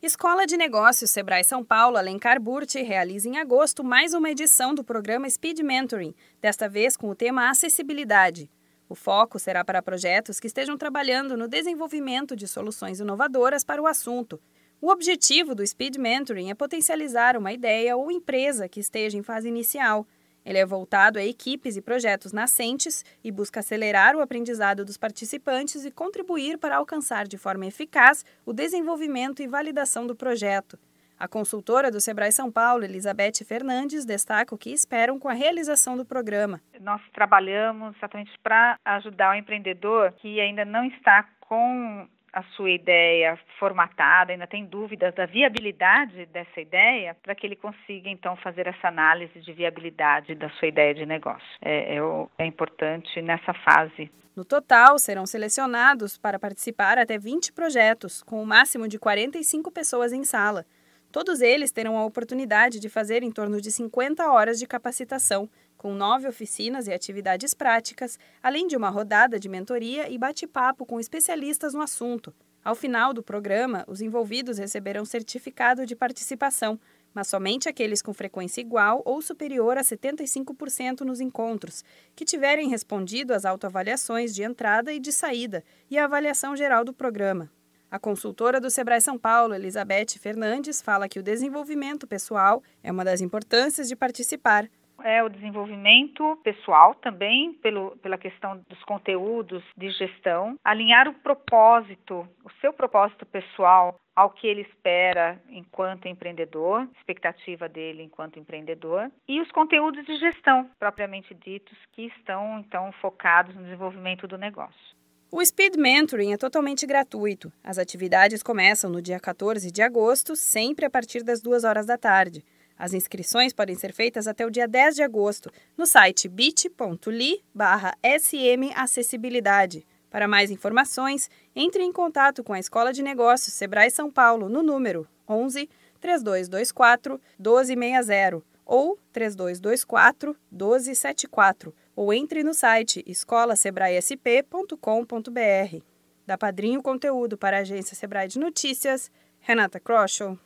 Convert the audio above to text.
Escola de Negócios Sebrae São Paulo Alencar Burti realiza em agosto mais uma edição do programa Speed Mentoring, desta vez com o tema acessibilidade. O foco será para projetos que estejam trabalhando no desenvolvimento de soluções inovadoras para o assunto. O objetivo do Speed Mentoring é potencializar uma ideia ou empresa que esteja em fase inicial ele é voltado a equipes e projetos nascentes e busca acelerar o aprendizado dos participantes e contribuir para alcançar de forma eficaz o desenvolvimento e validação do projeto. A consultora do Sebrae São Paulo, Elizabeth Fernandes, destaca o que esperam com a realização do programa. Nós trabalhamos exatamente para ajudar o empreendedor que ainda não está com a sua ideia formatada, ainda tem dúvidas da viabilidade dessa ideia, para que ele consiga então fazer essa análise de viabilidade da sua ideia de negócio. É, é, é importante nessa fase. No total, serão selecionados para participar até 20 projetos, com o um máximo de 45 pessoas em sala. Todos eles terão a oportunidade de fazer em torno de 50 horas de capacitação, com nove oficinas e atividades práticas, além de uma rodada de mentoria e bate-papo com especialistas no assunto. Ao final do programa, os envolvidos receberão certificado de participação, mas somente aqueles com frequência igual ou superior a 75% nos encontros, que tiverem respondido às autoavaliações de entrada e de saída e a avaliação geral do programa. A consultora do Sebrae São Paulo, Elizabeth Fernandes, fala que o desenvolvimento pessoal é uma das importâncias de participar. É o desenvolvimento pessoal também, pelo, pela questão dos conteúdos de gestão, alinhar o propósito, o seu propósito pessoal ao que ele espera enquanto empreendedor, expectativa dele enquanto empreendedor, e os conteúdos de gestão propriamente ditos que estão então focados no desenvolvimento do negócio. O Speed Mentoring é totalmente gratuito. As atividades começam no dia 14 de agosto, sempre a partir das 2 horas da tarde. As inscrições podem ser feitas até o dia 10 de agosto no site bit.ly smacessibilidade. Para mais informações, entre em contato com a Escola de Negócios Sebrae São Paulo no número 11 3224 1260 ou 3224 1274 ou entre no site escolasebraesp.com.br. Da Padrinho Conteúdo para a agência Sebrae de Notícias, Renata Kroschel.